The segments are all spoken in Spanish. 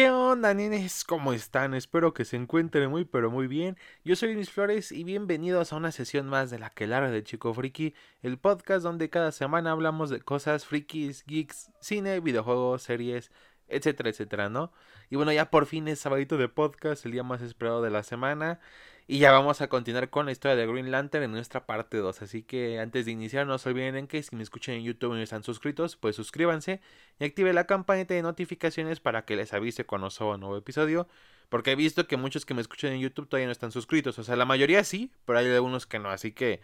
¿Qué onda, nenes? ¿Cómo están? Espero que se encuentren muy pero muy bien. Yo soy Luis Flores y bienvenidos a una sesión más de la que larga de Chico Friki, el podcast donde cada semana hablamos de cosas frikis, geeks, cine, videojuegos, series, etcétera, etcétera, ¿no? Y bueno, ya por fin es sabadito de podcast, el día más esperado de la semana. Y ya vamos a continuar con la historia de Green Lantern en nuestra parte 2. Así que antes de iniciar, no se olviden en que si me escuchan en YouTube y no están suscritos, pues suscríbanse y activen la campanita de notificaciones para que les avise cuando suba un nuevo episodio. Porque he visto que muchos que me escuchan en YouTube todavía no están suscritos. O sea, la mayoría sí, pero hay algunos que no. Así que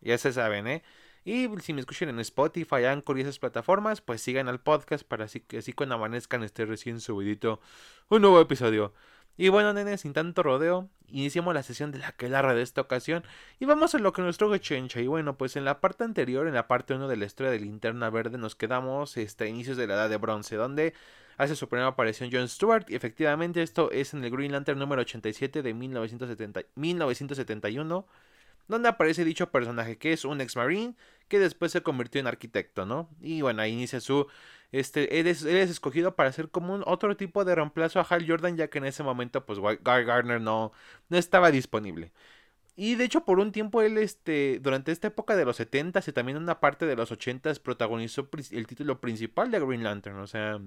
ya se saben, ¿eh? Y si me escuchan en Spotify, Anchor y esas plataformas, pues sigan al podcast para así que así cuando amanezcan esté recién subidito un nuevo episodio. Y bueno, nene, sin tanto rodeo, iniciamos la sesión de la quelarra de esta ocasión y vamos a lo que nos trajo Chencha. Y bueno, pues en la parte anterior, en la parte 1 de la historia de Linterna Verde, nos quedamos este, a inicios de la Edad de Bronce, donde hace su primera aparición John Stewart. Y efectivamente, esto es en el Green Lantern número 87 de 1970, 1971 donde aparece dicho personaje que es un ex marine que después se convirtió en arquitecto, ¿no? Y bueno, ahí inicia su este él es, escogido para ser como un otro tipo de reemplazo a Hal Jordan ya que en ese momento pues Guy Gardner no no estaba disponible. Y de hecho por un tiempo él este durante esta época de los 70 y también una parte de los 80 protagonizó el título principal de Green Lantern, o sea,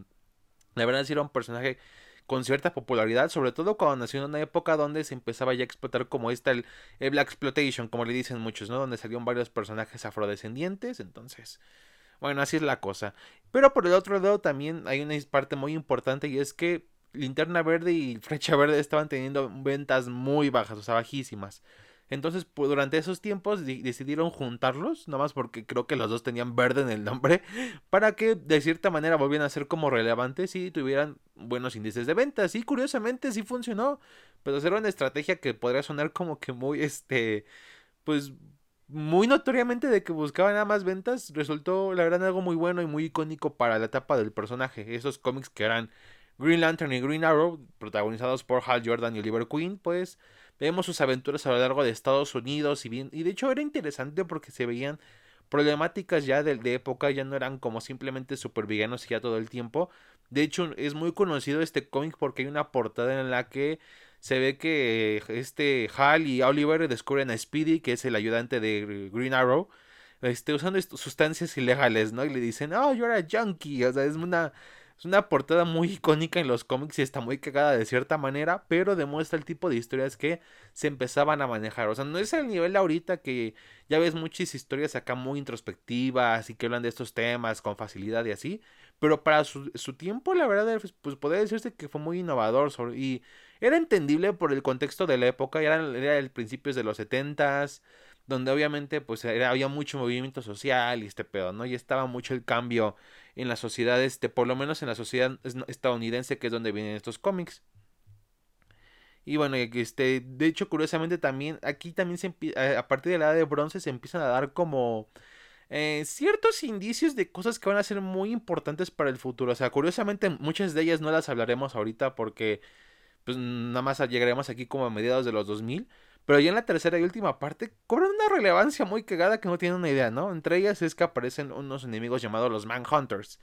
la verdad sí era un personaje con cierta popularidad, sobre todo cuando nació en una época donde se empezaba ya a explotar como esta el, Black Exploitation, como le dicen muchos, ¿no? Donde salieron varios personajes afrodescendientes, entonces, bueno, así es la cosa. Pero por el otro lado también hay una parte muy importante y es que Linterna Verde y Flecha Verde estaban teniendo ventas muy bajas, o sea, bajísimas. Entonces, pues, durante esos tiempos decidieron juntarlos, nomás porque creo que los dos tenían verde en el nombre, para que de cierta manera volvieran a ser como relevantes y tuvieran buenos índices de ventas. Y curiosamente sí funcionó, pero era una estrategia que podría sonar como que muy, este, pues muy notoriamente de que buscaban nada más ventas, resultó la verdad algo muy bueno y muy icónico para la etapa del personaje. Esos cómics que eran Green Lantern y Green Arrow, protagonizados por Hal Jordan y Oliver Queen, pues Vemos sus aventuras a lo largo de Estados Unidos y bien, y de hecho era interesante porque se veían problemáticas ya de, de época, ya no eran como simplemente supervillanos ya todo el tiempo. De hecho, es muy conocido este cómic porque hay una portada en la que se ve que este Hal y Oliver descubren a Speedy, que es el ayudante de Green Arrow, este, usando sustancias ilegales, ¿no? Y le dicen, oh, you're a junkie. O sea, es una es una portada muy icónica en los cómics y está muy cagada de cierta manera, pero demuestra el tipo de historias que se empezaban a manejar. O sea, no es el nivel ahorita que ya ves muchas historias acá muy introspectivas y que hablan de estos temas con facilidad y así, pero para su, tiempo, la verdad, pues, podría decirse que fue muy innovador y era entendible por el contexto de la época, era, era el principios de los setentas donde obviamente pues había mucho movimiento social y este pedo, ¿no? Y estaba mucho el cambio en la sociedad, este, por lo menos en la sociedad estadounidense, que es donde vienen estos cómics. Y bueno, este, de hecho, curiosamente también, aquí también se a partir de la edad de bronce se empiezan a dar como eh, ciertos indicios de cosas que van a ser muy importantes para el futuro. O sea, curiosamente muchas de ellas no las hablaremos ahorita porque pues nada más llegaremos aquí como a mediados de los 2000. Pero ya en la tercera y última parte cobran una relevancia muy cagada que no tienen una idea, ¿no? Entre ellas es que aparecen unos enemigos llamados los Manhunters,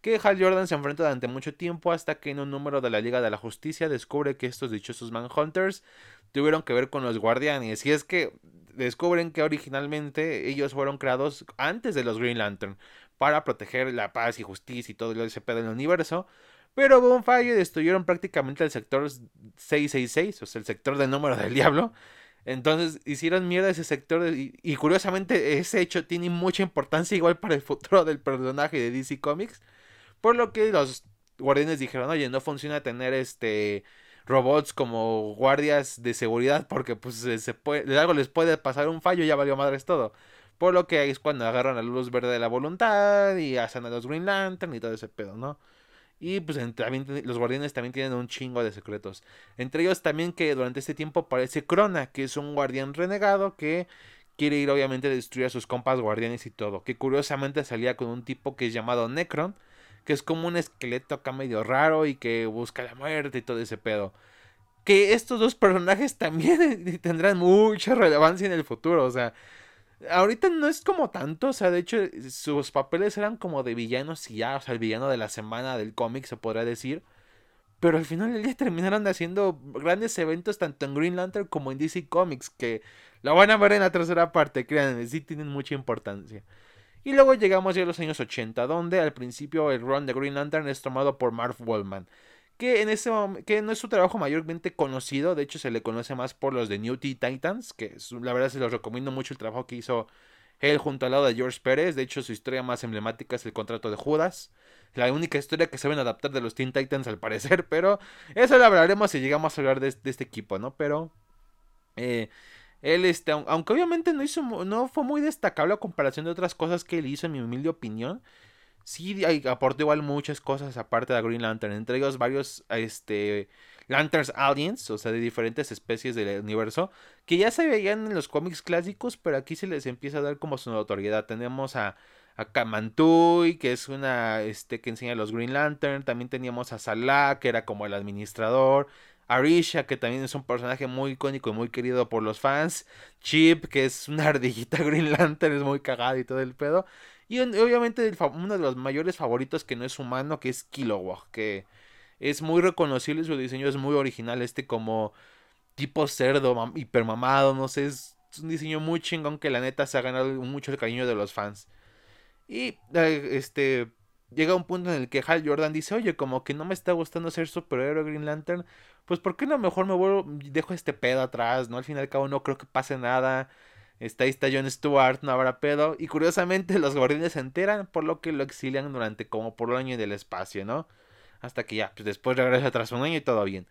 que Hal Jordan se enfrenta durante mucho tiempo hasta que en un número de la Liga de la Justicia descubre que estos dichosos Manhunters tuvieron que ver con los Guardianes. Y es que descubren que originalmente ellos fueron creados antes de los Green Lantern para proteger la paz y justicia y todo ese pedo del universo. Pero hubo un fallo y destruyeron prácticamente el sector 666, o sea, el sector del número del diablo. Entonces hicieron mierda ese sector y, curiosamente ese hecho tiene mucha importancia igual para el futuro del personaje de DC Comics. Por lo que los guardianes dijeron, oye, no funciona tener este robots como guardias de seguridad porque pues se puede, algo les puede pasar un fallo y ya valió madres todo. Por lo que es cuando agarran la luz verde de la voluntad y hacen a los Green Lantern y todo ese pedo, ¿no? Y pues también los guardianes también tienen un chingo de secretos. Entre ellos también que durante este tiempo aparece Crona, que es un guardián renegado que quiere ir obviamente a destruir a sus compas guardianes y todo. Que curiosamente salía con un tipo que es llamado Necron, que es como un esqueleto acá medio raro y que busca la muerte y todo ese pedo. Que estos dos personajes también tendrán mucha relevancia en el futuro, o sea, Ahorita no es como tanto, o sea, de hecho sus papeles eran como de villanos y ya, o sea, el villano de la semana del cómic se podría decir. pero al final ya terminaron haciendo grandes eventos tanto en Green Lantern como en DC Comics, que lo van a ver en la tercera parte, créanme, sí tienen mucha importancia. Y luego llegamos ya a los años 80, donde al principio el run de Green Lantern es tomado por Marv Wallman, que en ese que no es su trabajo mayormente conocido, de hecho se le conoce más por los de New Teen Titans, que la verdad se los recomiendo mucho el trabajo que hizo él junto al lado de George Pérez, de hecho su historia más emblemática es el contrato de Judas, la única historia que saben adaptar de los Teen Titans al parecer, pero eso lo hablaremos si llegamos a hablar de, este equipo, ¿no? Pero... Eh, él, este, aunque obviamente no hizo, no fue muy destacable a comparación de otras cosas que él hizo, en mi humilde opinión. Sí aportó igual muchas cosas aparte de Green Lantern, entre ellos varios, este, Lanterns Aliens, o sea, de diferentes especies del universo, que ya se veían en los cómics clásicos, pero aquí se les empieza a dar como su notoriedad. Tenemos a, a Kamantui, que es una, este, que enseña los Green Lantern, también teníamos a Salah, que era como el administrador, Arisha, que también es un personaje muy icónico y muy querido por los fans. Chip, que es una ardillita Green Lantern, es muy cagada y todo el pedo. Y obviamente uno de los mayores favoritos que no es humano, que es Kilowog, que es muy reconocible, su diseño es muy original, este como tipo cerdo, hipermamado, no sé, es un diseño muy chingón que la neta se ha ganado mucho el cariño de los fans. Y eh, este llega un punto en el que Hal Jordan dice, oye, como que no me está gustando ser superhéroe Green Lantern, pues ¿por qué no mejor me vuelvo, dejo este pedo atrás, ¿no? Al fin y al cabo no creo que pase nada. Está ahí está John Stewart, no habrá pedo. Y curiosamente los guardianes se enteran, por lo que lo exilian durante como por un año del espacio, ¿no? Hasta que ya, pues después regresa tras un año y todo bien.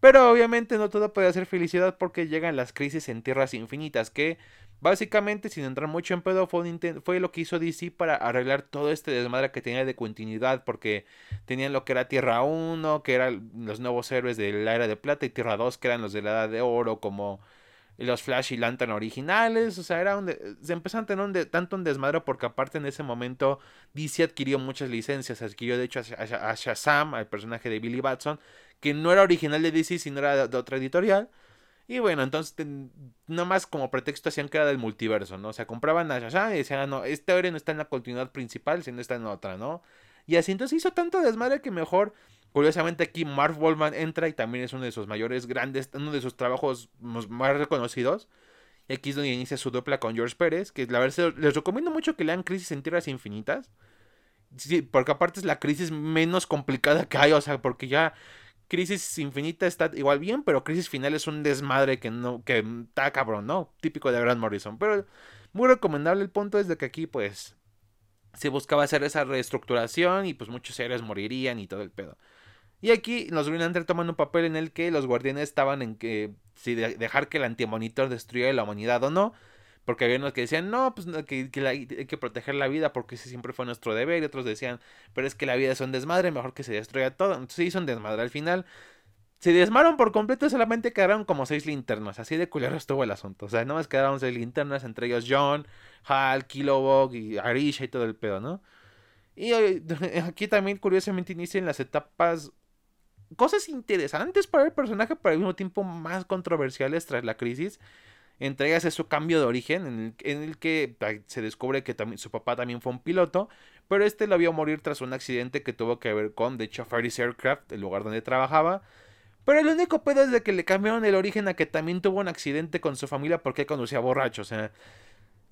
Pero obviamente no todo puede ser felicidad porque llegan las crisis en tierras infinitas, que básicamente, sin entrar mucho en pedo, fue, fue, lo que hizo DC para arreglar todo este desmadre que tenía de continuidad, porque tenían lo que era Tierra 1, que eran los nuevos héroes de la era de plata, y Tierra 2, que eran los de la edad de oro, como los Flash y Lantern originales, o sea, era un se empezaron a tener un tanto un desmadre porque aparte en ese momento DC adquirió muchas licencias, adquirió de hecho a, Shazam, al personaje de Billy Batson, que no era original de DC, sino era de, otra editorial. Y bueno, entonces, nomás como pretexto hacían que era del multiverso, ¿no? O sea, compraban a Shazam y decían, ah, no, este héroe no está en la continuidad principal, sino está en otra, ¿no? Y así entonces hizo tanto desmadre que mejor, curiosamente aquí Marv Wallman entra y también es uno de sus mayores grandes, uno de sus trabajos más reconocidos. Y aquí es donde inicia su dupla con George Pérez, que la verdad les recomiendo mucho que lean Crisis en Tierras Infinitas. Sí, porque aparte es la crisis menos complicada que hay, o sea, porque ya Crisis Infinita está igual bien, pero Crisis Final es un desmadre que no, que está cabrón, ¿no? Típico de Grant Morrison. Pero muy recomendable. El punto es de que aquí, pues, se buscaba hacer esa reestructuración y pues muchos seres morirían y todo el pedo. Y aquí los Green Lantern toman un papel en el que los guardianes estaban en que si dejar que el antimonitor destruyera la humanidad o no. Porque había unos que decían, no, pues que, hay que proteger la vida porque ese siempre fue nuestro deber. Y otros decían, pero es que la vida es un desmadre, mejor que se destruya todo. Entonces sí, son desmadre. Al final se desmaron por completo, solamente quedaron como seis linternas. Así de culero estuvo el asunto. O sea, no más quedaron seis linternas, entre ellos John, Hal, Kilowog y Arisha y todo el pedo, ¿no? Y aquí también, curiosamente, inician las etapas. Cosas interesantes para el personaje, pero al mismo tiempo más controversiales tras la crisis. Entre ellas es su cambio de origen, en el, que se descubre que también, su papá también fue un piloto, pero este lo vio morir tras un accidente que tuvo que ver con, de hecho, Ferris Aircraft, el lugar donde trabajaba. Pero el único pedo es de que le cambiaron el origen a que también tuvo un accidente con su familia porque conducía borracho. O sea,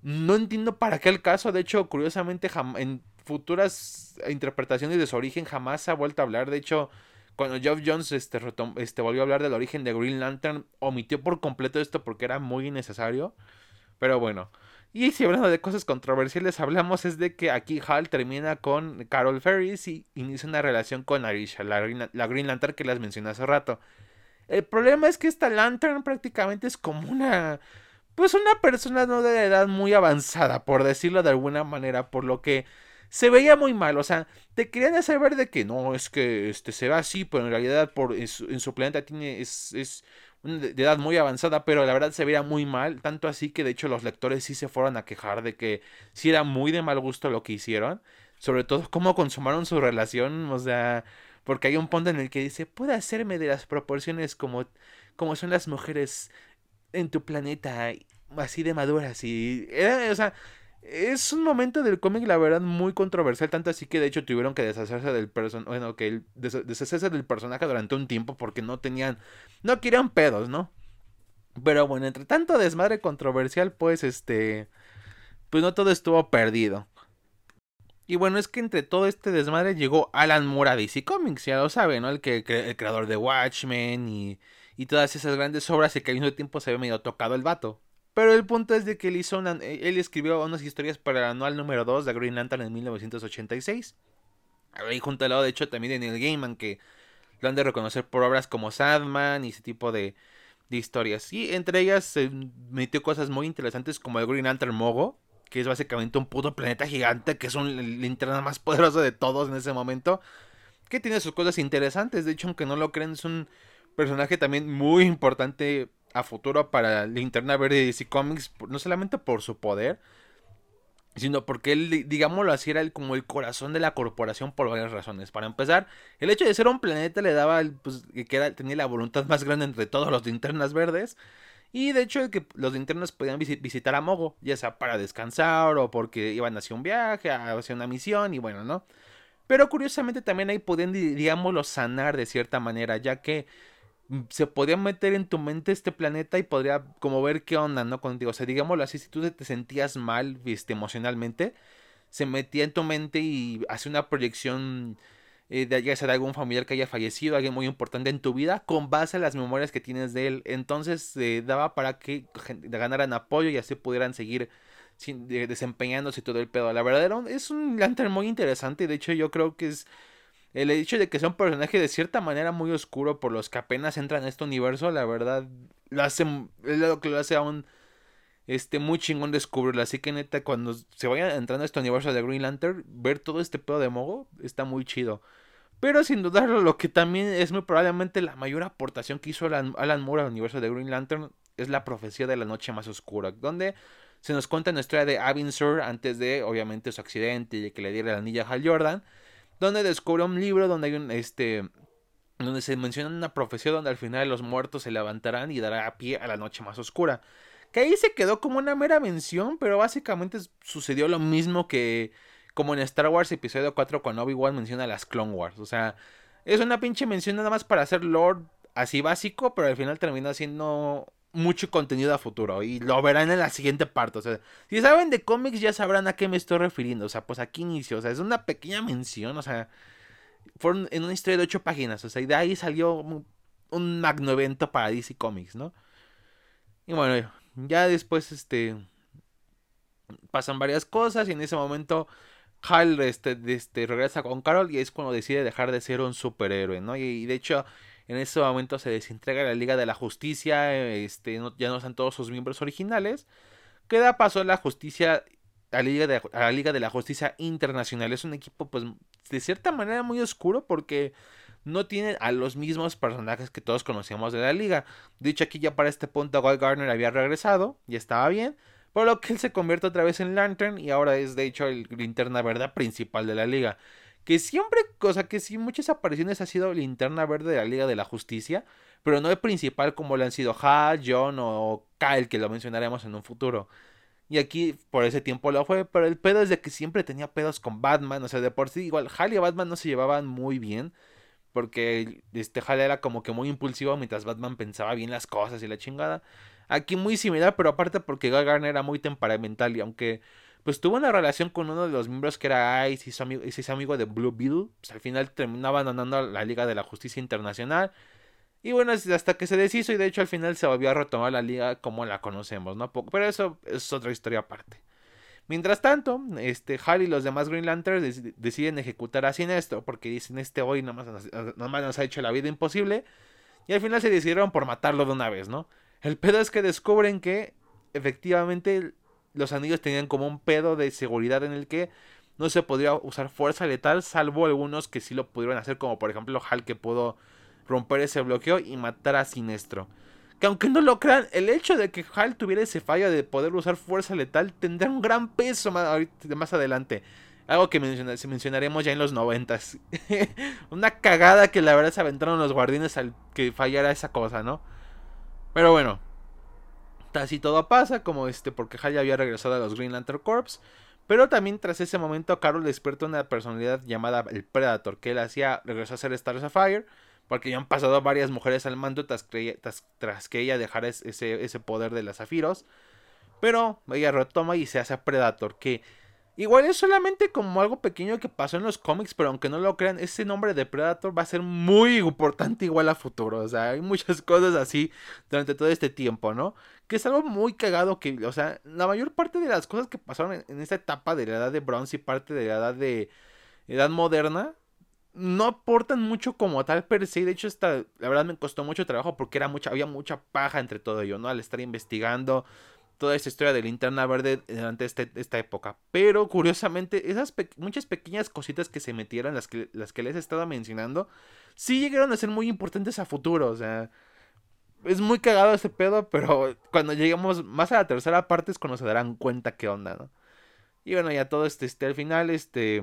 no entiendo para qué el caso. De hecho, curiosamente, en futuras interpretaciones de su origen jamás se ha vuelto a hablar. De hecho, cuando Geoff Jones este, este, volvió a hablar del origen de Green Lantern, omitió por completo esto porque era muy innecesario. Pero bueno. Y si hablando de cosas controversiales hablamos es de que aquí Hal termina con Carol Ferris y inicia una relación con Arisha, la, la Green Lantern que las mencioné hace rato. El problema es que esta Lantern prácticamente es como una... Pues una persona no de edad muy avanzada, por decirlo de alguna manera, por lo que se veía muy mal. O sea, te querían hacer ver de que no, es que este, se así, pero en realidad por, en, su, planeta tiene, es, es de, edad muy avanzada, pero la verdad se veía muy mal. Tanto así que de hecho los lectores sí se fueron a quejar de que sí era muy de mal gusto lo que hicieron. Sobre todo cómo consumaron su relación. O sea, porque hay un punto en el que dice, puede hacerme de las proporciones como, como son las mujeres en tu planeta, así de maduras. Y, o sea, es un momento del cómic, la verdad, muy controversial, tanto así que de hecho tuvieron que deshacerse del personaje, bueno, que deshacerse del personaje durante un tiempo porque no tenían, no querían pedos, ¿no? Pero bueno, entre tanto desmadre controversial, pues este, pues no todo estuvo perdido. Y bueno, es que entre todo este desmadre llegó Alan Moore a DC Comics, ya lo saben, ¿no? El, que, el creador de Watchmen y, y todas esas grandes obras y que al mismo tiempo se había medio tocado el vato. Pero el punto es de que él hizo él escribió unas historias para el anual número 2 de Green Lantern en 1986. Ahí junto al lado, de hecho, también de Neil Gaiman, que lo han de reconocer por obras como Sadman y ese tipo de, historias. Y entre ellas se metió cosas muy interesantes como el Green Lantern Mogo, que es básicamente un puto planeta gigante, que es un linterna más poderoso de todos en ese momento, que tiene sus cosas interesantes. De hecho, aunque no lo creen, es un personaje también muy importante a futuro para Linterna Verde de DC Comics, no solamente por su poder, sino porque él, digámoslo así, era el, como el corazón de la corporación por varias razones. Para empezar, el hecho de ser un planeta le daba, pues, que tenía la voluntad más grande entre todos los linternas verdes. Y de hecho, que los linternas podían visitar a Mogo, ya sea para descansar o porque iban hacia un viaje, hacia una misión, y bueno, ¿no? Pero curiosamente también ahí podían, digámoslo, sanar de cierta manera, ya que se podía meter en tu mente este planeta y podría como ver qué onda, ¿no? Contigo. O sea, digámoslo así, si tú te sentías mal, viste, emocionalmente, se metía en tu mente y hace una proyección eh, de ya sea de algún familiar que haya fallecido, alguien muy importante en tu vida, con base a las memorias que tienes de él. Entonces eh, daba para que ganaran apoyo y así pudieran seguir desempeñándose todo el pedo. La verdad es un lantern muy interesante. De hecho, yo creo que es el hecho de que sea un personaje de cierta manera muy oscuro por los que apenas entran a este universo, la verdad, lo hace, es lo que lo hace aún este, muy chingón descubrirlo. Así que neta, cuando se vayan entrando a este universo de Green Lantern, ver todo este pedo de Mogo está muy chido. Pero sin dudarlo, lo que también es muy probablemente la mayor aportación que hizo Alan, Moore al universo de Green Lantern es la profecía de la noche más oscura, donde se nos cuenta la historia de Avin Sur antes de, obviamente, su accidente y que le diera la anilla a Hal Jordan donde descubre un libro donde hay un, este, donde se menciona una profecía donde al final los muertos se levantarán y dará pie a la noche más oscura. Que ahí se quedó como una mera mención, pero básicamente sucedió lo mismo que como en Star Wars episodio 4 cuando Obi-Wan menciona las Clone Wars. O sea, es una pinche mención nada más para hacer Lord así básico, pero al final termina siendo mucho contenido a futuro y lo verán en la siguiente parte. O sea, si saben de cómics ya sabrán a qué me estoy refiriendo. O sea, pues aquí inicio. O sea, es una pequeña mención. O sea, fueron en una historia de ocho páginas. O sea, y de ahí salió un, magno evento para DC Comics, ¿no? Y bueno, ya después, este. Pasan varias cosas y en ese momento Hal este, este, regresa con Carol y es cuando decide dejar de ser un superhéroe, ¿no? y de hecho en ese momento se desintegra la Liga de la Justicia, este, ya no están todos sus miembros originales. Queda paso a la justicia, a la, Liga de, la Liga de la Justicia Internacional. Es un equipo, pues, de cierta manera muy oscuro porque no tiene a los mismos personajes que todos conocíamos de la liga. Dicho aquí ya para este punto, Guy Garner había regresado, y estaba bien. Por lo que él se convierte otra vez en Lantern y ahora es de hecho el linterna verdad principal de la liga que siempre, cosa que sí, muchas apariciones ha sido linterna verde de la Liga de la Justicia, pero no el principal como lo han sido Ha, John o Kyle, que lo mencionaremos en un futuro. Y aquí por ese tiempo lo fue, pero el pedo es de que siempre tenía pedos con Batman, o sea, de por sí igual Hal y Batman no se llevaban muy bien, porque este Hal era como que muy impulsivo mientras Batman pensaba bien las cosas y la chingada. Aquí muy similar, pero aparte porque Guy era muy temperamental y aunque pues tuvo una relación con uno de los miembros que era Ice y su amigo, amigo de Blue Beetle. Pues al final terminó abandonando la Liga de la Justicia Internacional. Y bueno, hasta que se deshizo y de hecho al final se volvió a retomar la liga como la conocemos, ¿no? Pero eso es otra historia aparte. Mientras tanto, este, Hal y los demás Green Lanterns deciden ejecutar a Sinestro porque dicen este hoy nada más, más nos ha hecho la vida imposible. Y al final se decidieron por matarlo de una vez, ¿no? El pedo es que descubren que efectivamente los anillos tenían como un pedo de seguridad en el que no se podría usar fuerza letal, salvo algunos que sí lo pudieron hacer, como por ejemplo Hal que pudo romper ese bloqueo y matar a Sinestro. Que aunque no lo crean, el hecho de que Hal tuviera ese fallo de poder usar fuerza letal tendrá un gran peso más, más adelante. Algo que mencionaremos ya en los noventas. Una cagada que la verdad se aventaron los guardianes al que fallara esa cosa, ¿no? Pero bueno, Así todo pasa, como este, porque Hal había regresado a los Green Lantern Corps. Pero también tras ese momento, Carol despierta una personalidad llamada el Predator, que él hacía regresó a ser Star Sapphire, porque ya han pasado varias mujeres al mando tras, que ella dejara ese, ese poder de las zafiros. Pero ella retoma y se hace Predator, que Igual es solamente como algo pequeño que pasó en los cómics, pero aunque no lo crean, ese nombre de Predator va a ser muy importante igual a futuro. O sea, hay muchas cosas así durante todo este tiempo, ¿no? Que es algo muy cagado que, o sea, la mayor parte de las cosas que pasaron en, esta etapa de la edad de bronce y parte de la edad de edad moderna, no aportan mucho como tal per se. De hecho, esta, la verdad me costó mucho trabajo porque era mucha, había mucha paja entre todo ello, ¿no? Al estar investigando toda esta historia de linterna verde durante este, esta época. Pero curiosamente, esas muchas pequeñas cositas que se metieron, las que, las que les he estado mencionando, sí llegaron a ser muy importantes a futuro. O sea, es muy cagado ese pedo, pero cuando lleguemos más a la tercera parte es cuando se darán cuenta qué onda, ¿no? Y bueno, ya todo este, este al final, este...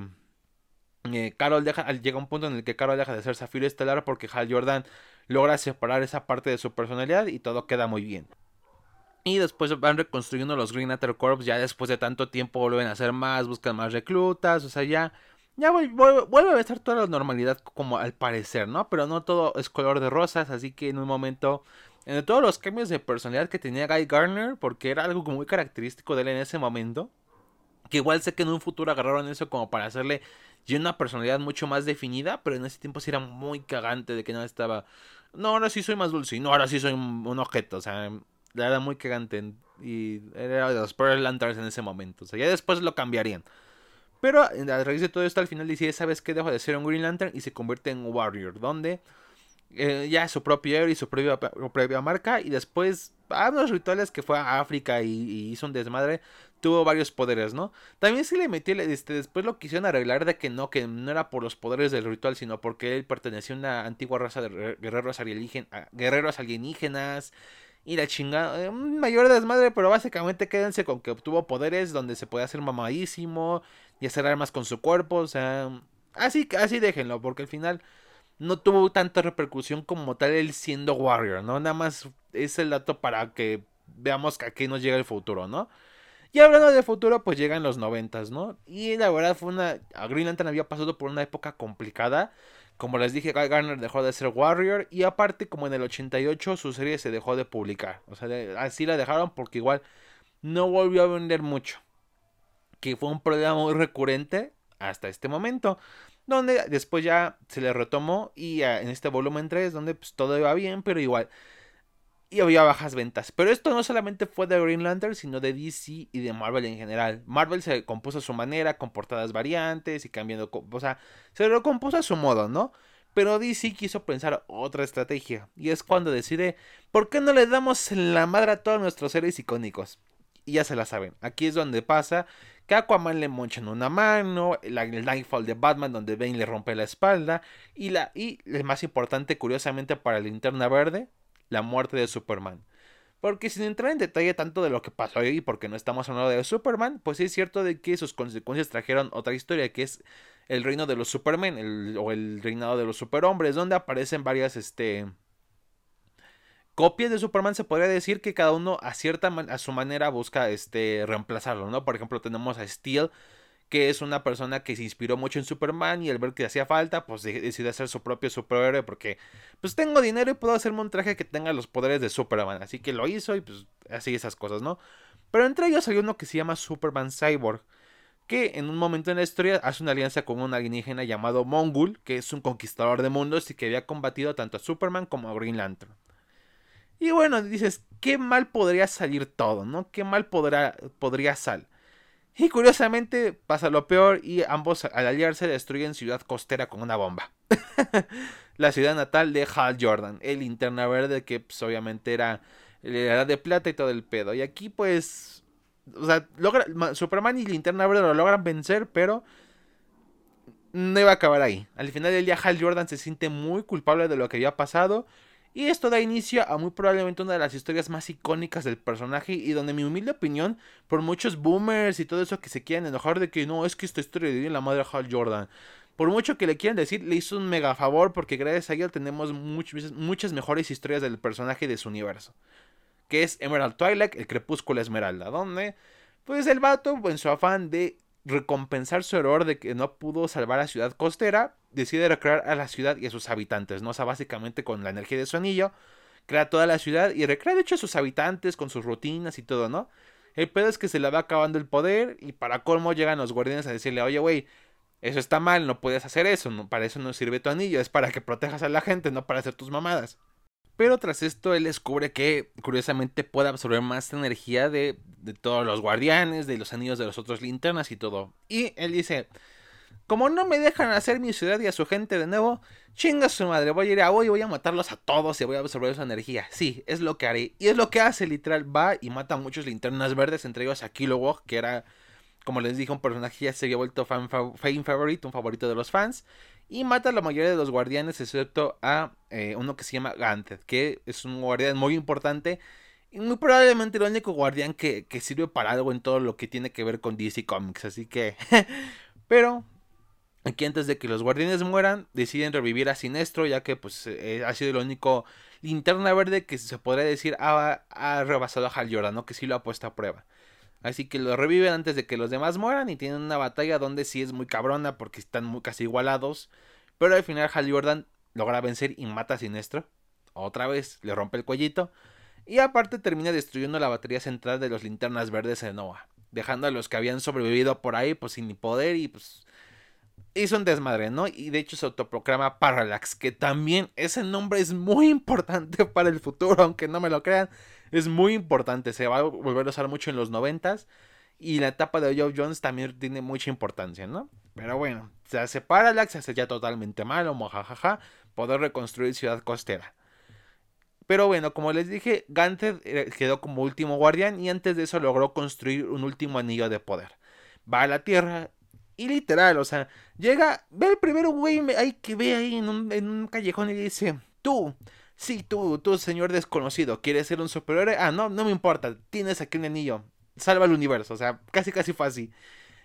Eh, Carol deja, llega un punto en el que Carol deja de ser Zafiro Estelar porque Hal Jordan logra separar esa parte de su personalidad y todo queda muy bien. Y después van reconstruyendo los Green Lantern Corps. Ya después de tanto tiempo vuelven a hacer más, buscan más reclutas. O sea, ya, ya vuelve, a estar toda la normalidad como al parecer, ¿no? Pero no todo es color de rosas. Así que en un momento, en todos los cambios de personalidad que tenía Guy Garner, porque era algo muy característico de él en ese momento. Que igual sé que en un futuro agarraron eso como para hacerle ya una personalidad mucho más definida. Pero en ese tiempo sí era muy cagante de que no estaba. No, ahora sí soy más dulce. No, ahora sí soy un objeto. O sea, era muy cagante. Y era de los Pearl Lanterns en ese momento. O sea, ya después lo cambiarían. Pero a raíz de todo esto, al final dice, ¿sabes qué? Dejo de ser un Green Lantern y se convierte en Warrior. Donde eh, ya su propio héroe y su propia, propia marca. Y después, a unos rituales que fue a África y, hizo un desmadre. Tuvo varios poderes, ¿no? También se le metió, este, después lo quisieron arreglar de que no, que no era por los poderes del ritual, sino porque él pertenecía a una antigua raza de guerreros alienígenas y la chingada, eh, mayor desmadre, pero básicamente quédense con que obtuvo poderes donde se puede hacer mamadísimo y hacer armas con su cuerpo, o sea, así, así déjenlo, porque al final no tuvo tanta repercusión como tal él siendo Warrior, ¿no? Nada más es el dato para que veamos que aquí nos llega el futuro, ¿no? Y hablando de futuro, pues llegan los noventas, ¿no? Y la verdad fue una... Green Lantern había pasado por una época complicada como les dije, Guy Garner dejó de ser Warrior y aparte como en el 88 su serie se dejó de publicar. O sea, así la dejaron porque igual no volvió a vender mucho. Que fue un problema muy recurrente hasta este momento. Donde después ya se le retomó y en este volumen 3 donde pues, todo iba bien, pero igual y había bajas ventas. Pero esto no solamente fue de Green Lantern, sino de DC y de Marvel en general. Marvel se compuso a su manera, con portadas variantes y cambiando, o sea, se lo compuso a su modo, ¿no? Pero DC quiso pensar otra estrategia. Y es cuando decide, ¿por qué no le damos la madre a todos nuestros seres icónicos? Y ya se la saben. Aquí es donde pasa que Aquaman le monchan una mano, el Nightfall de Batman donde Bane le rompe la espalda y la y el más importante curiosamente para la Linterna Verde, la muerte de Superman. Porque sin entrar en detalle tanto de lo que pasó ahí, porque no estamos hablando de Superman, pues es cierto de que sus consecuencias trajeron otra historia, que es el reino de los Supermen, o el reinado de los superhombres, donde aparecen varias, este, copias de Superman, se podría decir que cada uno a cierta, a su manera busca, este, reemplazarlo, ¿no? Por ejemplo, tenemos a Steel, que es una persona que se inspiró mucho en Superman y al ver que hacía falta, pues decidió hacer su propio superhéroe porque pues tengo dinero y puedo hacerme un traje que tenga los poderes de Superman, así que lo hizo y pues así esas cosas, ¿no? Pero entre ellos hay uno que se llama Superman Cyborg, que en un momento en la historia hace una alianza con un alienígena llamado Mongul, que es un conquistador de mundos y que había combatido tanto a Superman como a Green Lantern. Y bueno, dices, qué mal podría salir todo, ¿no? Qué mal podrá, podría salir. Y curiosamente pasa lo peor y ambos al aliarse destruyen Ciudad Costera con una bomba. la ciudad natal de Hal Jordan, el linterna verde que pues, obviamente era la de plata y todo el pedo. Y aquí pues, o sea, logra, Superman y linterna verde lo logran vencer, pero no iba a acabar ahí. Al final del día Hal Jordan se siente muy culpable de lo que había pasado y esto da inicio a muy probablemente una de las historias más icónicas del personaje y donde mi humilde opinión, por muchos boomers y todo eso que se quieren enojar de que no, es que esta historia de la madre Hal Jordan. Por mucho que le quieran decir, le hizo un mega favor porque gracias a ella tenemos muchas, muchas mejores historias del personaje y de su universo. que es Emerald Twilight, el crepúsculo esmeralda, donde pues el vato, en su afán de recompensar su error de que no pudo salvar a Ciudad Costera, decide recrear a la ciudad y a sus habitantes, ¿no? O sea, básicamente con la energía de su anillo, crea toda la ciudad y recrea de hecho a sus habitantes con sus rutinas y todo, ¿no? El pedo es que se le va acabando el poder y para colmo llegan los guardianes a decirle, oye, güey, eso está mal, no puedes hacer eso, no, para eso no sirve tu anillo, es para que protejas a la gente, no para hacer tus mamadas. Pero tras esto él descubre que curiosamente puede absorber más energía de, de todos los guardianes, de los anillos de los otros linternas y todo. Y él dice, como no me dejan hacer mi ciudad y a su gente de nuevo, chinga su madre, voy a ir a hoy, voy a matarlos a todos y voy a absorber su energía. Sí, es lo que haré. Y es lo que hace, literal, va y mata a muchos linternas verdes, entre ellos a Kilowog, que era, como les dije, un personaje ya se había vuelto fan, fan favorite, un favorito de los fans y mata a la mayoría de los guardianes excepto a eh, uno que se llama Ganthet, que es un guardián muy importante y muy probablemente el único guardián que, sirve para algo en todo lo que tiene que ver con DC Comics, así que... Pero aquí antes de que los guardianes mueran, deciden revivir a Sinestro, ya que pues eh, ha sido el único linterna verde que se podría decir ha, ha rebasado a Hal Jordan, ¿no? que sí lo ha puesto a prueba. Así que lo reviven antes de que los demás mueran y tienen una batalla donde sí es muy cabrona porque están muy casi igualados. Pero al final Hal Jordan logra vencer y mata a Sinestro. Otra vez le rompe el cuellito. Y aparte termina destruyendo la batería central de los linternas verdes de Noah. Dejando a los que habían sobrevivido por ahí pues sin poder y pues hizo un desmadre, ¿no? Y de hecho se autoproclama Parallax, que también ese nombre es muy importante para el futuro, aunque no me lo crean es muy importante. Se va a volver a usar mucho en los noventas. Y la etapa de Joe Jones también tiene mucha importancia, ¿no? Pero bueno, se hace Parallax, se hace ya totalmente malo, mojajaja, poder reconstruir Ciudad Costera. Pero bueno, como les dije, Gunther eh, quedó como último guardián y antes de eso logró construir un último anillo de poder. Va a la Tierra y literal, o sea, llega, ve el primero güey hay que ve ahí en un, en un callejón y dice, tú, Sí, tú, tú, señor desconocido, ¿quieres ser un superhéroe? Ah, no, no me importa, tienes aquí un anillo, salva el universo, o sea, casi casi fue así.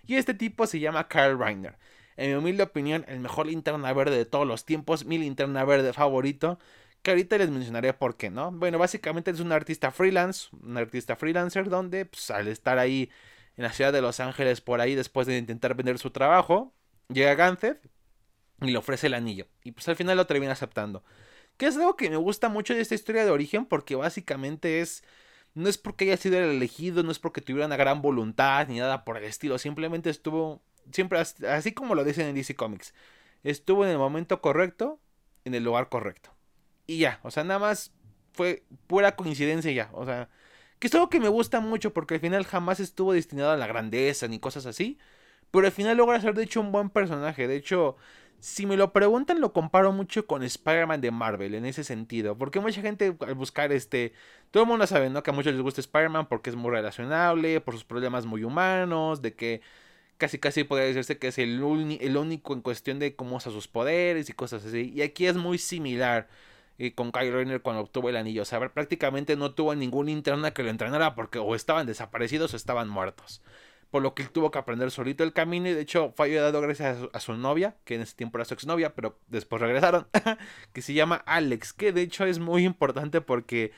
Y este tipo se llama Carl Reiner. En mi humilde opinión, el mejor linterna verde de todos los tiempos, mi linterna verde favorito, que ahorita les mencionaré por qué, ¿no? Bueno, básicamente es un artista freelance, un artista freelancer donde, pues, al estar ahí en la ciudad de Los Ángeles por ahí después de intentar vender su trabajo, llega Ganthet y le ofrece el anillo. Y pues al final lo termina aceptando. Que es algo que me gusta mucho de esta historia de origen porque básicamente es... No es porque haya sido el elegido, no es porque tuviera una gran voluntad ni nada por el estilo, simplemente estuvo, siempre así como lo dicen en DC Comics, estuvo en el momento correcto, en el lugar correcto. Y ya, o sea, nada más fue pura coincidencia ya, o sea, que es algo que me gusta mucho porque al final jamás estuvo destinado a la grandeza ni cosas así, pero al final logra ser de hecho un buen personaje, de hecho si me lo preguntan, lo comparo mucho con Spider-Man de Marvel en ese sentido. Porque mucha gente al buscar este. Todo el mundo sabe, ¿no? Que a muchos les gusta Spider-Man porque es muy relacionable, por sus problemas muy humanos, de que casi casi podría decirse que es el, el único en cuestión de cómo usa sus poderes y cosas así. Y aquí es muy similar eh, con Kyle Rayner cuando obtuvo el anillo. O sea, prácticamente no tuvo ningún interna que lo entrenara porque o estaban desaparecidos o estaban muertos por lo que tuvo que aprender solito el camino y de hecho fue ayudado gracias a su, novia, que en ese tiempo era su exnovia, pero después regresaron, que se llama Alex, que de hecho es muy importante porque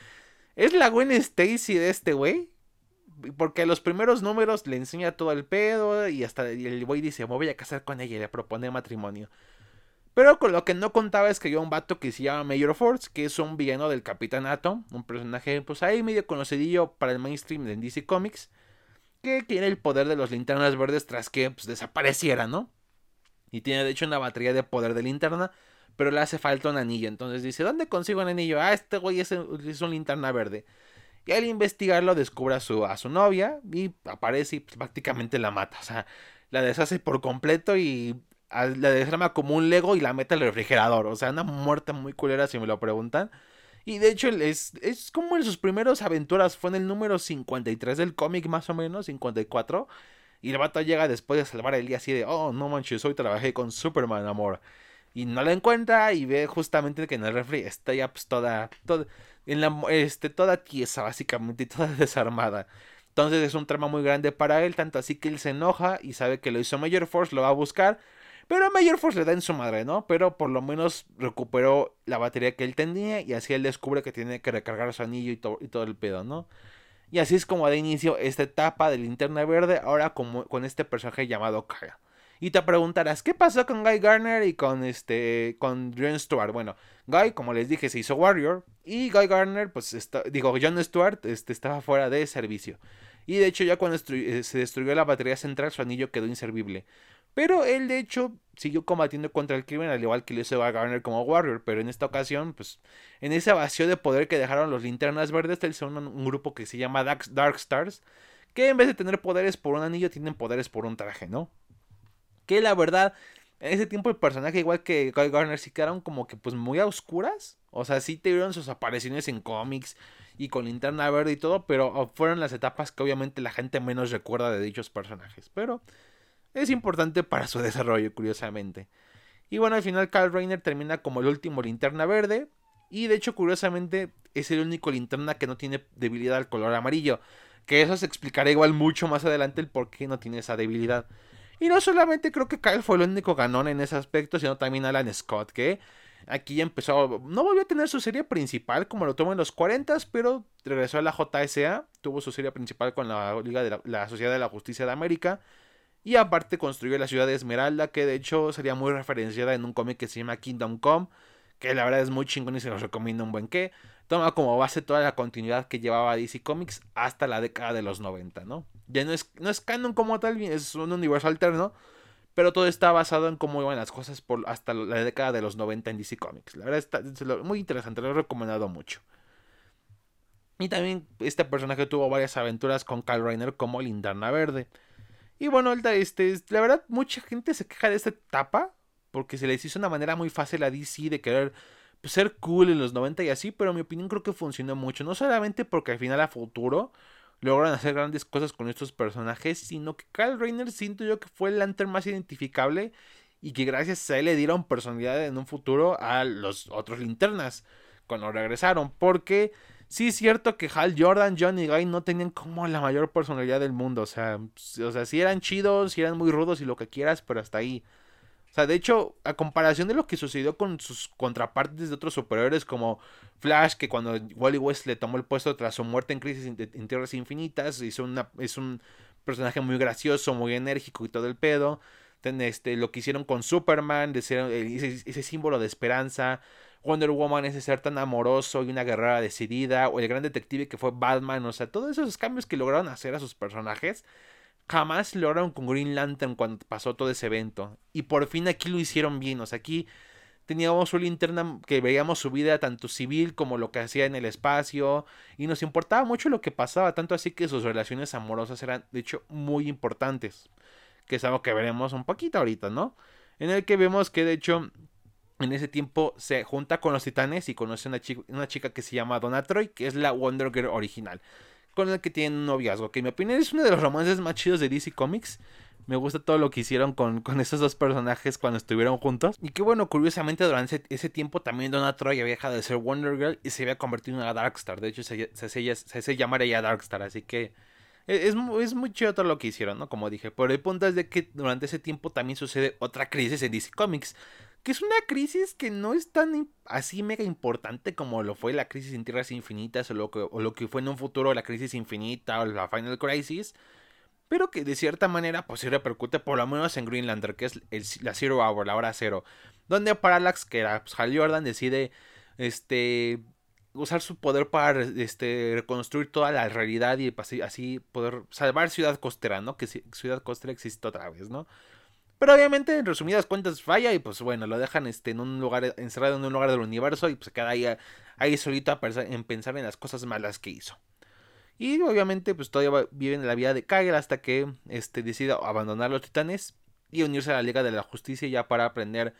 es la Gwen Stacy de este güey. Porque a los primeros números le enseña todo el pedo y hasta el güey dice, me voy a casar con ella y le propone matrimonio. Pero con lo que no contaba es que hay un vato que se llama Major Force, que es un villano del Capitán Atom, un personaje pues ahí medio conocidillo para el mainstream de DC Comics que tiene el poder de los linternas verdes tras que pues, desapareciera, ¿no? Y tiene de hecho una batería de poder de linterna, pero le hace falta un anillo. Entonces dice, ¿dónde consigo un anillo? Ah, este güey es, un linterna verde. Y al investigarlo descubre a su, a su novia y aparece y pues, prácticamente la mata. O sea, la deshace por completo y la desarma como un Lego y la mete al refrigerador. O sea, una muerte muy culera si me lo preguntan. Y de hecho es, es como en sus primeras aventuras, fue en el número 53 del cómic más o menos, 54. Y el vato llega después de salvar el día así de, oh, no manches, hoy trabajé con Superman, amor. Y no la encuentra y ve justamente que en el refri está ya pues toda, toda, en la, este, toda tiesa básicamente y toda desarmada. Entonces es un trama muy grande para él, tanto así que él se enoja y sabe que lo hizo Major Force, lo va a buscar. Pero a Mayor Force le da en su madre, ¿no? Pero por lo menos recuperó la batería que él tenía y así él descubre que tiene que recargar su anillo y, y todo el pedo, ¿no? Y así es como da inicio esta etapa de linterna verde, ahora con este personaje llamado Kyle. Y te preguntarás, ¿qué pasó con Guy Garner y con este con Jon Stewart? Bueno, Guy, como les dije, se hizo Warrior y Guy Garner, pues está, digo, Jon Stewart este, estaba fuera de servicio. Y de hecho ya cuando eh, se destruyó la batería central, su anillo quedó inservible. Pero él de hecho siguió combatiendo contra el crimen, al igual que lo hizo Guy Garner como Warrior. Pero en esta ocasión, pues en ese vacío de poder que dejaron los linternas verdes, él son un, grupo que se llama Dark Stars. Que en vez de tener poderes por un anillo, tienen poderes por un traje, ¿no? Que la verdad, en ese tiempo el personaje, igual que Guy Garner, sí quedaron como que pues muy a oscuras. O sea, sí tuvieron sus apariciones en cómics y con linterna verde y todo, pero fueron las etapas que obviamente la gente menos recuerda de dichos personajes. Pero es importante para su desarrollo, curiosamente. Y bueno, al final Carl Reiner termina como el último linterna verde. Y de hecho, curiosamente, es el único linterna que no tiene debilidad al color amarillo. Que eso se explicará igual mucho más adelante el por qué no tiene esa debilidad. Y no solamente creo que Kyle fue el único ganón en ese aspecto, sino también Alan Scott, que aquí empezó, no volvió a tener su serie principal como lo tuvo en los 40, pero regresó a la JSA, tuvo su serie principal con la Liga de la, Sociedad de la Justicia de América. Y aparte construyó la ciudad de Esmeralda, que de hecho sería muy referenciada en un cómic que se llama Kingdom Come, que la verdad es muy chingón y se los recomiendo un buen que. Toma como base toda la continuidad que llevaba DC Comics hasta la década de los 90, ¿no? Ya no es, no es canon como tal, es un universo alterno, pero todo está basado en cómo iban las cosas hasta la década de los 90 en DC Comics. La verdad está muy interesante, lo he recomendado mucho. Y también este personaje tuvo varias aventuras con Kyle Reiner como Linterna Verde. Y bueno, este, la verdad, mucha gente se queja de esta etapa. Porque se les hizo una manera muy fácil a DC de querer pues, ser cool en los 90 y así. Pero en mi opinión creo que funcionó mucho. No solamente porque al final a futuro lograron hacer grandes cosas con estos personajes, sino que Kyle Rayner siento yo que fue el lantern más identificable y que gracias a él le dieron personalidad en un futuro a los otros linternas cuando regresaron, porque sí es cierto que Hal Jordan, John y Guy no tenían como la mayor personalidad del mundo, o sea, o sea, sí eran chidos, sí eran muy rudos y lo que quieras, pero hasta ahí. O sea, de hecho, a comparación de lo que sucedió con sus contrapartes de otros superhéroes como Flash, que cuando Wally West le tomó el puesto tras su muerte en Crisis en Tierras Infinitas, hizo una, es un personaje muy gracioso, muy enérgico y todo el pedo. Este, lo que hicieron con Superman, de ser ese, símbolo de esperanza. Wonder Woman, ese ser tan amoroso y una guerrera decidida. O el gran detective que fue Batman. O sea, todos esos cambios que lograron hacer a sus personajes jamás lograron con Green Lantern cuando pasó todo ese evento. Y por fin aquí lo hicieron bien. O sea, aquí teníamos una linterna que veíamos su vida tanto civil como lo que hacía en el espacio. Y nos importaba mucho lo que pasaba. Tanto así que sus relaciones amorosas eran, de hecho, muy importantes. Que es algo que veremos un poquito ahorita, ¿no? En el que vemos que, de hecho, en ese tiempo se junta con los titanes y conoce una, chica, una chica que se llama Donna Troy, que es la Wonder Girl original con el que tienen un noviazgo, que en mi opinión es uno de los romances más chidos de DC Comics. Me gusta todo lo que hicieron con, con esos dos personajes cuando estuvieron juntos. Y que bueno, curiosamente durante ese, tiempo también Donna Troy había dejado de ser Wonder Girl y se había convertido en una Darkstar. De hecho, se, se, se hace llamar ella Darkstar. Así que e, es, es, muy chido todo lo que hicieron, ¿no? Como dije. Pero el punto es de que durante ese tiempo también sucede otra crisis en DC Comics que es una crisis que no es tan así mega importante como lo fue la crisis en Tierras Infinitas o lo que, o lo que fue en un futuro la crisis infinita o la Final Crisis, pero que de cierta manera pues sí repercute por lo menos en Greenlander, que es la Zero Hour, la hora cero, donde Parallax, que era pues, Hal Jordan, decide este usar su poder para este, reconstruir toda la realidad y así, así poder salvar Ciudad Costera, ¿no? Que Ciudad Costera existe otra vez, ¿no? Pero obviamente, en resumidas cuentas, falla y pues bueno, lo dejan este, en un lugar, encerrado en un lugar del universo y pues queda ahí, ahí solito a pensar, en pensar en las cosas malas que hizo. Y obviamente, pues todavía vive en la vida de Kyle hasta que este, decida abandonar los titanes y unirse a la Liga de la Justicia ya para aprender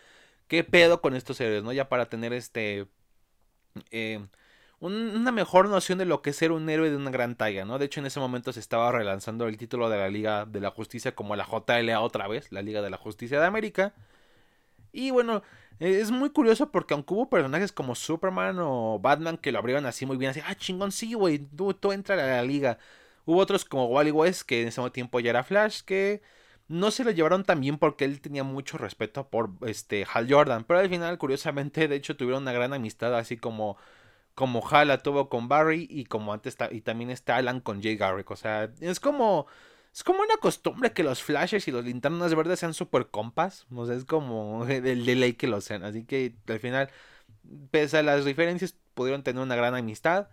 qué pedo con estos héroes, ¿no? Ya para tener este... Eh, una mejor noción de lo que es ser un héroe de una gran talla, ¿no? De hecho, en ese momento se estaba relanzando el título de la Liga de la Justicia como la JLA otra vez, la Liga de la Justicia de América. Y bueno, e, es muy curioso porque aunque hubo personajes como Superman o Batman que lo abrieron así muy bien, así, ah, chingón, sí, güey, tú, tú entra a la liga. Hubo otros como Wally West, que en ese tiempo ya era Flash, que no se lo llevaron tan bien porque él tenía mucho respeto por este Hal Jordan, pero al final curiosamente de hecho tuvieron una gran amistad así como como Hal la tuvo con Barry y como antes y también está Alan con Jay Garrick, o sea, es como es como una costumbre que los flashes y los linternas verdes sean super compas. O sea, es como el de ley que lo sean. Así que al final, pese a las diferencias, pudieron tener una gran amistad.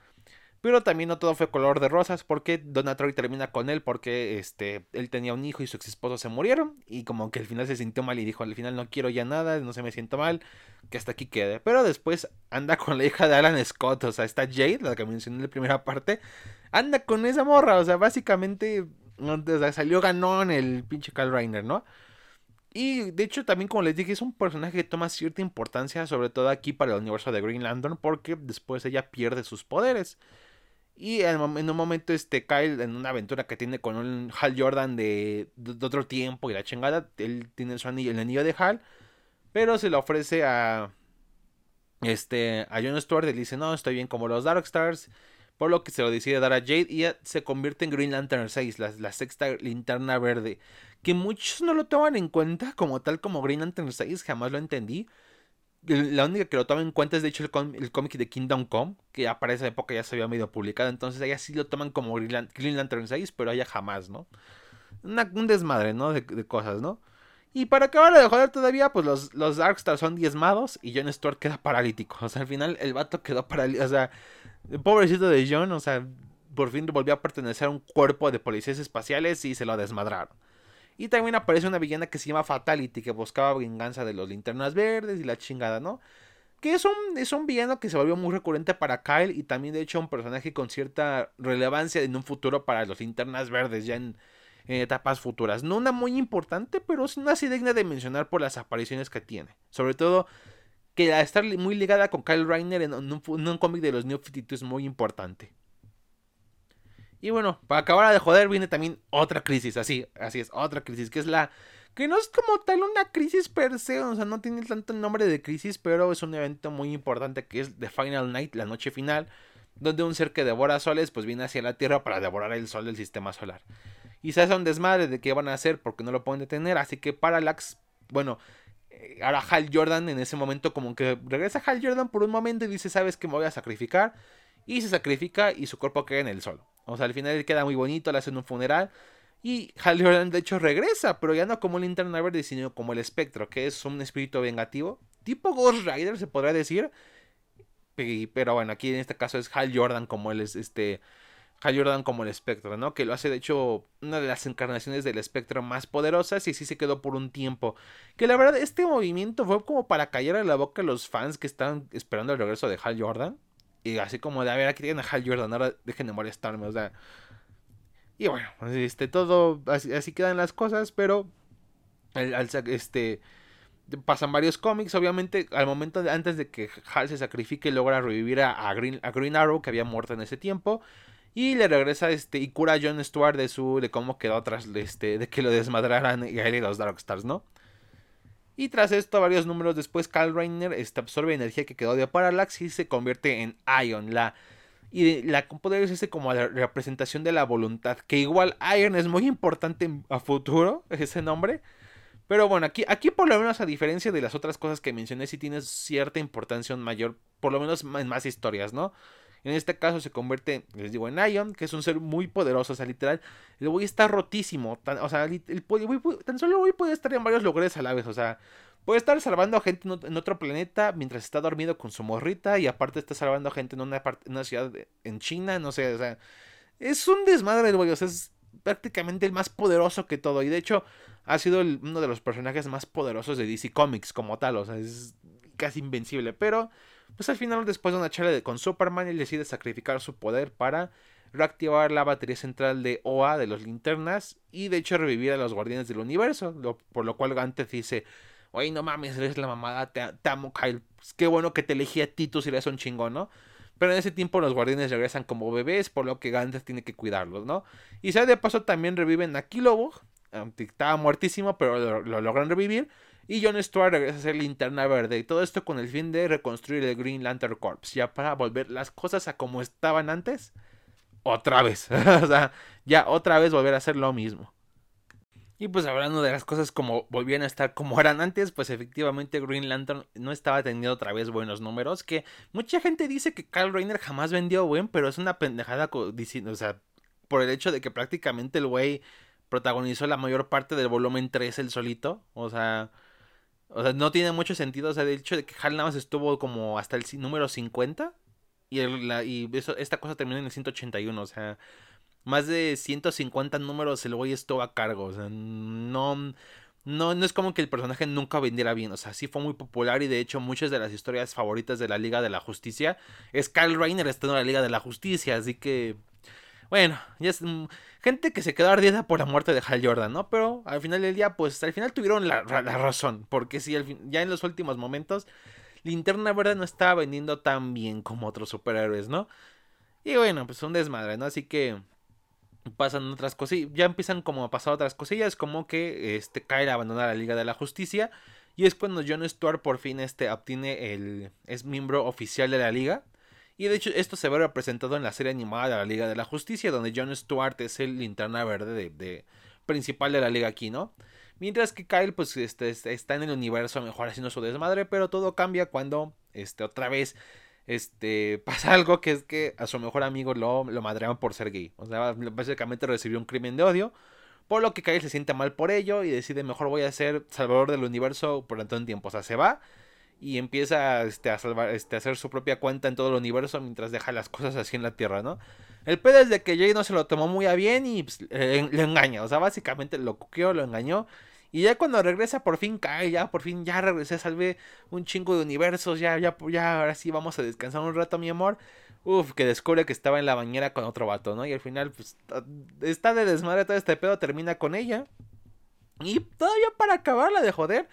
Pero también no todo fue color de rosas porque Troy termina con él porque este, él tenía un hijo y su ex esposo se murieron. Y como que al final se sintió mal y dijo, al final no quiero ya nada, no se me siento mal, que hasta aquí quede. Pero después anda con la hija de Alan Scott, o sea, está Jade, la que mencioné en la primera parte. Anda con esa morra, o sea, básicamente salió ganón el pinche Kyle Reiner, ¿no? Y de hecho también como les dije es un personaje que toma cierta importancia sobre todo aquí para el universo de Green Lantern porque después ella pierde sus poderes. Y en, un momento este Kyle en una aventura que tiene con un Hal Jordan de, otro tiempo y la chingada, él tiene su anillo, el anillo de Hal, pero se lo ofrece a este a John Stewart y le dice, "No, estoy bien como los Darkstars." por lo que se lo decide dar a Jade y se convierte en Green Lantern 6, la, sexta linterna verde, que muchos no lo toman en cuenta como tal como Green Lantern 6, jamás lo entendí. La única que lo toma en cuenta es de hecho el, cómic de Kingdom Come, que ya para esa época ya se había medio publicado, entonces allá sí lo toman como Green, Lantern 6, pero allá jamás, ¿no? un desmadre, ¿no? De, cosas, ¿no? Y para acabar de joder todavía, pues los, los Darkstars son diezmados y John Stewart queda paralítico. O sea, al final el vato quedó paralítico. O sea, el pobrecito de John, o sea, por fin volvió a pertenecer a un cuerpo de policías espaciales y se lo desmadraron. Y también aparece una villana que se llama Fatality, que buscaba venganza de los linternas verdes y la chingada, ¿no? Que es un, es un villano que se volvió muy recurrente para Kyle y también de hecho un personaje con cierta relevancia en un futuro para los linternas verdes ya en, etapas futuras. No una muy importante, pero es una así digna de mencionar por las apariciones que tiene. Sobre todo que estar muy ligada con Kyle Reiner en un, cómic de los New 52 es muy importante. Y bueno, para acabar de joder, viene también otra crisis, así, así es, otra crisis, que es la... Que no es como tal una crisis per se, o sea, no tiene tanto nombre de crisis, pero es un evento muy importante que es The Final Night, la noche final, donde un ser que devora soles, pues viene hacia la Tierra para devorar el sol del sistema solar. Y se hace un desmadre de qué van a hacer porque no lo pueden detener, así que Parallax, bueno, eh, ahora Hal Jordan en ese momento como que regresa Hal Jordan por un momento y dice, sabes que me voy a sacrificar. Y se sacrifica y su cuerpo queda en el sol. O sea, al final queda muy bonito, le hacen un funeral. Y Hal Jordan de hecho regresa, pero ya no como el Linterna Verde, sino como el espectro, que es un espíritu vengativo. Tipo Ghost Rider, se podría decir. Pero bueno, aquí en este caso es Hal Jordan como es este Hal Jordan como el espectro, ¿no? Que lo hace de hecho una de las encarnaciones del espectro más poderosas y sí se quedó por un tiempo. Que la verdad este movimiento fue como para callar a la boca a los fans que estaban esperando el regreso de Hal Jordan. Y así como de, a ver, aquí tienen a Hal Jordan, ahora dejen de molestarme, o sea... Y bueno, este, todo, así, quedan las cosas, pero... este pasan varios cómics, obviamente al momento de, antes de que Hal se sacrifique logra revivir a, Green, a Green Arrow que había muerto en ese tiempo y le regresa este y cura a John Stewart de su de cómo quedó tras este de que lo desmadraran y a él y los Darkstars, ¿no? Y tras esto, varios números después, Kyle Rayner este, absorbe energía que quedó de Parallax y se convierte en Ion. La, y la podría decirse como la representación de la voluntad. Que igual Ion es muy importante a futuro, ese nombre. Pero bueno, aquí, aquí por lo menos a diferencia de las otras cosas que mencioné, sí tiene cierta importancia mayor, por lo menos en más historias, ¿no? En este caso se convierte, les digo, en Ion, que es un ser muy poderoso, o sea, literal, el güey está rotísimo, o sea, el, tan solo el güey puede estar en varios lugares a la vez, o sea, puede estar salvando a gente en otro planeta mientras está dormido con su morrita y aparte está salvando a gente en una, parte, en ciudad en China, no sé, o sea, es un desmadre el güey, o sea, es prácticamente el más poderoso que todo y de hecho ha sido uno de los personajes más poderosos de DC Comics como tal, o sea, es casi invencible, pero pues al final, después de una charla con Superman, él decide sacrificar su poder para reactivar la batería central de OA de los linternas y de hecho revivir a los guardianes del universo, por lo cual Gantez dice, oye, no mames, eres la mamada, te, amo Kyle, pues, qué bueno que te elegí a ti, tú eres un chingón, ¿no? Pero en ese tiempo los guardianes regresan como bebés, por lo que Gantez tiene que cuidarlos, ¿no? Y sea de paso también reviven a Kilowog, estaba muertísimo, pero lo logran revivir. Y John Stewart regresa a ser linterna verde. Y todo esto con el fin de reconstruir el Green Lantern Corps. Ya para volver las cosas a como estaban antes. Otra vez. o sea, ya otra vez volver a hacer lo mismo. Y pues hablando de las cosas como volvían a estar como eran antes, pues efectivamente Green Lantern no estaba teniendo otra vez buenos números. Que mucha gente dice que Kyle Rayner jamás vendió buen, pero es una pendejada diciendo, o sea, por el hecho de que prácticamente el güey protagonizó la mayor parte del volumen 3 el solito. O sea, o sea, no tiene mucho sentido. O sea, el hecho de que Hal nada más estuvo como hasta el número 50. Y, y eso, esta cosa terminó en el 181. O sea, más de 150 números el güey estuvo a cargo. O sea, no, no, no es como que el personaje nunca vendiera bien. O sea, sí fue muy popular y de hecho muchas de las historias favoritas de la Liga de la Justicia es Kyle Rayner estando en la Liga de la Justicia. Así que, bueno, ya es gente que se quedó ardida por la muerte de Hal Jordan, ¿no? Pero al final del día, pues al final tuvieron la, razón, porque si ya en los últimos momentos, Linterna Verde no estaba vendiendo tan bien como otros superhéroes, ¿no? Y bueno, pues un desmadre, ¿no? Así que pasan otras cosillas, ya empiezan como a pasar otras cosillas, como que este Kyle abandona la Liga de la Justicia. Y es cuando John Stewart por fin este, obtiene el. es miembro oficial de la liga. Y de hecho esto se ve representado en la serie animada de la Liga de la Justicia, donde John Stewart es el linterna verde de, principal de la liga aquí, ¿no? Mientras que Kyle pues este, está en el universo mejor haciendo su desmadre, pero todo cambia cuando este, otra vez este, pasa algo que es que a su mejor amigo lo, lo madrearon por ser gay. O sea, básicamente recibió un crimen de odio. Por lo que Kyle se siente mal por ello y decide mejor voy a ser salvador del universo por tanto tiempo. O sea, se va y empieza este, a, salvar, este, a hacer su propia cuenta en todo el universo mientras deja las cosas así en la Tierra, ¿no? El pedo es de que Jay no se lo tomó muy a bien y pues, le, engaña, o sea, básicamente lo cuqueó, lo engañó. Y ya cuando regresa por fin cae, ya por fin ya regresé, salvé un chingo de universos, ya, ya, ya, ahora sí vamos a descansar un rato, mi amor. Uf, que descubre que estaba en la bañera con otro vato, ¿no? Y al final, pues, está de desmadre todo este pedo, termina con ella. Y todavía para acabarla de joder,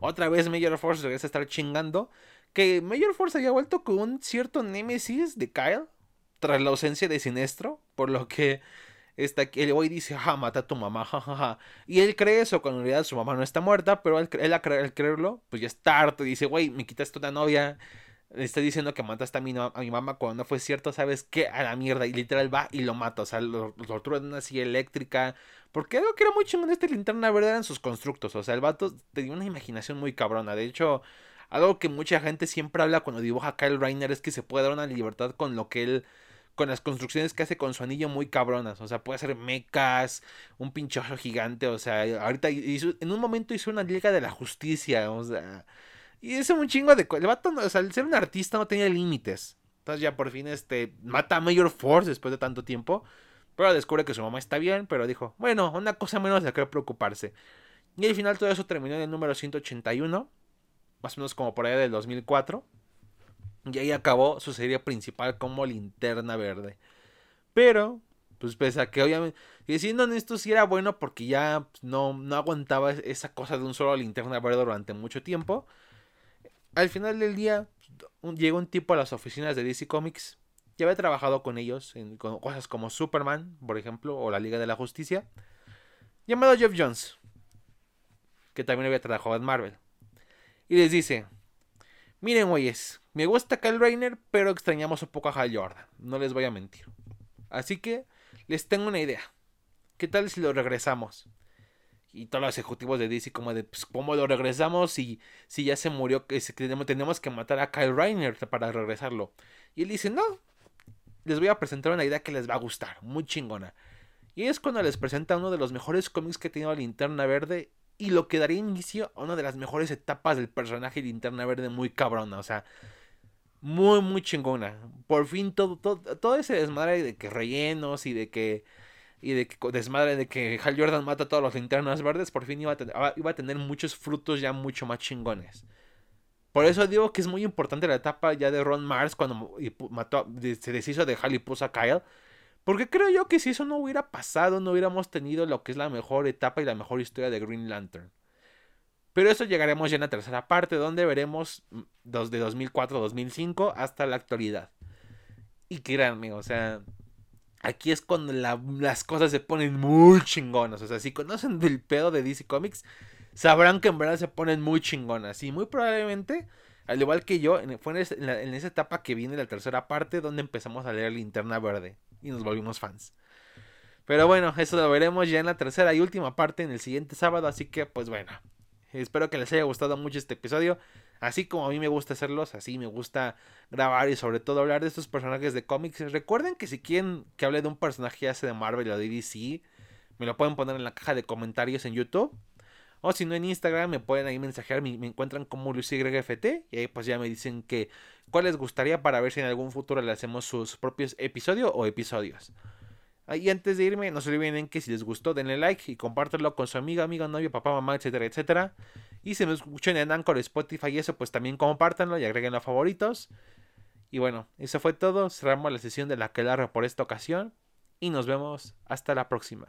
otra vez Major Force regresa a estar chingando. Que Major Force había vuelto con un cierto némesis de Kyle. Tras la ausencia de Sinestro. Por lo que está, el hoy dice, ja, mata a tu mamá, jajaja. Y él cree eso, cuando en realidad su mamá no está muerta, pero él, él, al creerlo, pues ya está harto y dice, güey, me quitaste una novia, le está diciendo que mataste a mi, a mi mamá cuando no fue cierto, ¿sabes qué? A la mierda. Y literal va y lo mata. O sea, lo, tortura en una silla eléctrica. Porque algo que era muy chingón de esta linterna verde eran sus constructos. O sea, el vato tenía una imaginación muy cabrona. De hecho, algo que mucha gente siempre habla cuando dibuja a Kyle Reiner es que se puede dar una libertad con lo que él con las construcciones que hace con su anillo muy cabronas. O sea, puede hacer mecas, un pinchazo gigante. O sea, ahorita en un momento hizo una liga de la justicia. O sea, y es un chingo de... El vato, o sea, al ser un artista no tenía límites. Entonces ya por fin este mata a Major Force después de tanto tiempo. Pero descubre que su mamá está bien, pero dijo, bueno, una cosa menos de que preocuparse. Y al final todo eso terminó en el número 181, más o menos como por allá del 2004. Y ahí acabó su serie principal como Linterna Verde. Pero, pues pese a que obviamente, y siendo honesto, sí era bueno porque ya pues, no, no aguantaba esa cosa de un solo Linterna Verde durante mucho tiempo al final del día llegó un tipo a las oficinas de DC Comics. Ya había trabajado con ellos en cosas como Superman, por ejemplo, o la Liga de la Justicia. Llamado Jeff Jones, que también había trabajado en Marvel. Y les dice, miren güeyes, me gusta Kyle Rayner, pero extrañamos un poco a Hal Jordan, no les voy a mentir. Así que les tengo una idea. ¿Qué tal si lo regresamos? Y todos los ejecutivos de DC como de, pues, ¿cómo lo regresamos si, si ya se murió? Que tenemos que matar a Kyle Reiner para regresarlo. Y él dice, no, les voy a presentar una idea que les va a gustar, muy chingona. Y es cuando les presenta uno de los mejores cómics que ha tenido Linterna Verde y lo que daría inicio a una de las mejores etapas del personaje Linterna Verde muy cabrona, o sea, muy, muy chingona. Por fin todo, todo, todo ese desmadre de que rellenos y de que y de que desmadre de que Hal Jordan mata a todos los linternas verdes, por fin iba a, tener, iba a tener muchos frutos ya mucho más chingones. Por eso digo que es muy importante la etapa ya de Ron Mars cuando mató, se deshizo de Hal y puso a Kyle. Porque creo yo que si eso no hubiera pasado, no hubiéramos tenido lo que es la mejor etapa y la mejor historia de Green Lantern. Pero eso llegaremos ya en la tercera parte, donde veremos de 2004-2005 hasta la actualidad. Y créanme, o sea, Aquí es cuando las cosas se ponen muy chingonas. O sea, si conocen del pedo de DC Comics, sabrán que en verdad se ponen muy chingonas. Y muy probablemente, al igual que yo, fue en, esa etapa que viene la tercera parte donde empezamos a leer Linterna Verde y nos volvimos fans. Pero bueno, eso lo veremos ya en la tercera y última parte en el siguiente sábado. Así que, pues bueno, espero que les haya gustado mucho este episodio. Así como a mí me gusta hacerlos, así me gusta grabar y sobre todo hablar de estos personajes de cómics. Recuerden que si quieren que hable de un personaje ya sea de Marvel o de DC, me lo pueden poner en la caja de comentarios en YouTube. O si no en Instagram me pueden ahí mensajear, me, encuentran como LucyGFT y ahí pues ya me dicen que cuál les gustaría para ver si en algún futuro le hacemos sus propios episodios o episodios. Y antes de irme, no se olviden que si les gustó, denle like y compártanlo con su amiga, amigo, novio, papá, mamá, etcétera, etcétera. Y si me escuchan en Anchor, Spotify y eso, pues también compártanlo y agreguen a favoritos. Y bueno, eso fue todo. Cerramos la sesión de la que larga por esta ocasión. Y nos vemos hasta la próxima.